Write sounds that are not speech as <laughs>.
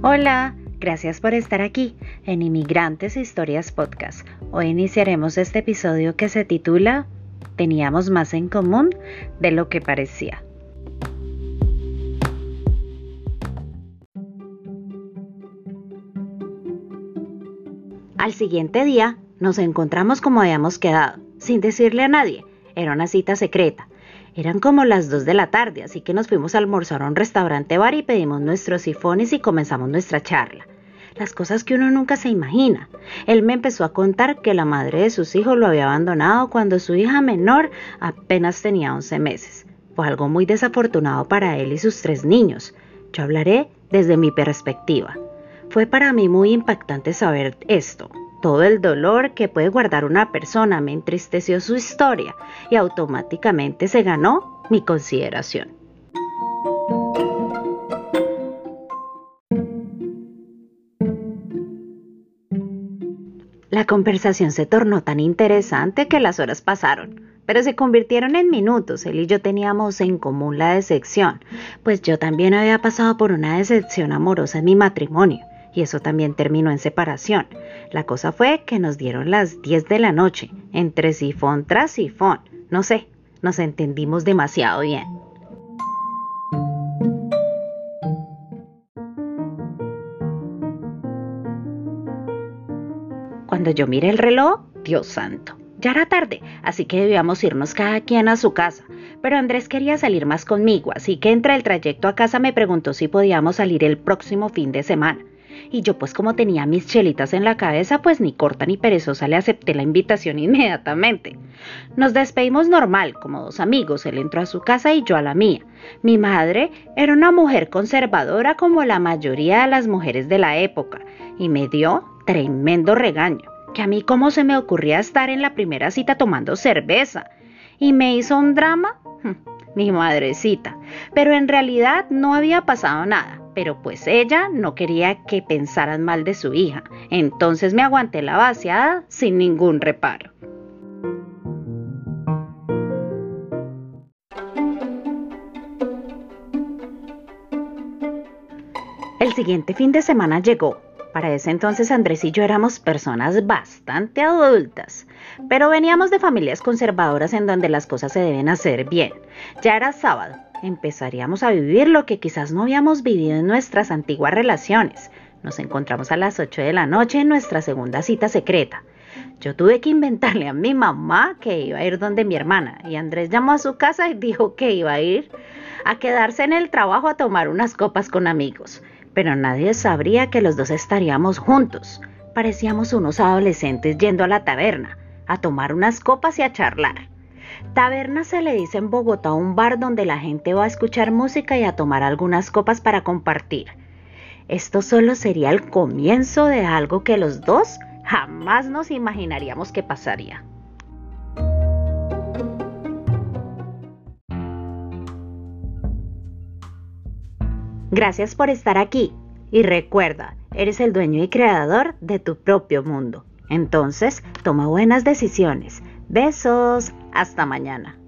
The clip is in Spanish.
Hola, gracias por estar aquí en Inmigrantes e Historias Podcast. Hoy iniciaremos este episodio que se titula Teníamos más en común de lo que parecía. Al siguiente día nos encontramos como habíamos quedado, sin decirle a nadie. Era una cita secreta. Eran como las 2 de la tarde, así que nos fuimos a almorzar a un restaurante bar y pedimos nuestros sifones y comenzamos nuestra charla. Las cosas que uno nunca se imagina. Él me empezó a contar que la madre de sus hijos lo había abandonado cuando su hija menor apenas tenía 11 meses. Fue algo muy desafortunado para él y sus tres niños. Yo hablaré desde mi perspectiva. Fue para mí muy impactante saber esto, todo el dolor que puede guardar una persona me entristeció su historia y automáticamente se ganó mi consideración. La conversación se tornó tan interesante que las horas pasaron, pero se convirtieron en minutos. Él y yo teníamos en común la decepción, pues yo también había pasado por una decepción amorosa en mi matrimonio y eso también terminó en separación. La cosa fue que nos dieron las 10 de la noche, entre sifón tras sifón. No sé, nos entendimos demasiado bien. Cuando yo miré el reloj, Dios santo, ya era tarde, así que debíamos irnos cada quien a su casa. Pero Andrés quería salir más conmigo, así que entre el trayecto a casa me preguntó si podíamos salir el próximo fin de semana y yo pues como tenía mis chelitas en la cabeza, pues ni corta ni perezosa le acepté la invitación <laughs> inmediatamente. Nos despedimos normal, como dos amigos, él entró a su casa y yo a la mía. Mi madre era una mujer conservadora como la mayoría de las mujeres de la época, y me dio tremendo regaño, que a mí cómo se me ocurría estar en la primera cita tomando cerveza, y me hizo un drama, <laughs> mi madrecita, pero en realidad no había pasado nada pero pues ella no quería que pensaran mal de su hija, entonces me aguanté la vaciada sin ningún reparo. El siguiente fin de semana llegó. Para ese entonces Andrés y yo éramos personas bastante adultas, pero veníamos de familias conservadoras en donde las cosas se deben hacer bien. Ya era sábado empezaríamos a vivir lo que quizás no habíamos vivido en nuestras antiguas relaciones. Nos encontramos a las 8 de la noche en nuestra segunda cita secreta. Yo tuve que inventarle a mi mamá que iba a ir donde mi hermana y Andrés llamó a su casa y dijo que iba a ir a quedarse en el trabajo a tomar unas copas con amigos. Pero nadie sabría que los dos estaríamos juntos. Parecíamos unos adolescentes yendo a la taberna, a tomar unas copas y a charlar. Taberna se le dice en Bogotá un bar donde la gente va a escuchar música y a tomar algunas copas para compartir. Esto solo sería el comienzo de algo que los dos jamás nos imaginaríamos que pasaría. Gracias por estar aquí y recuerda, eres el dueño y creador de tu propio mundo. Entonces, toma buenas decisiones. Besos. Hasta mañana.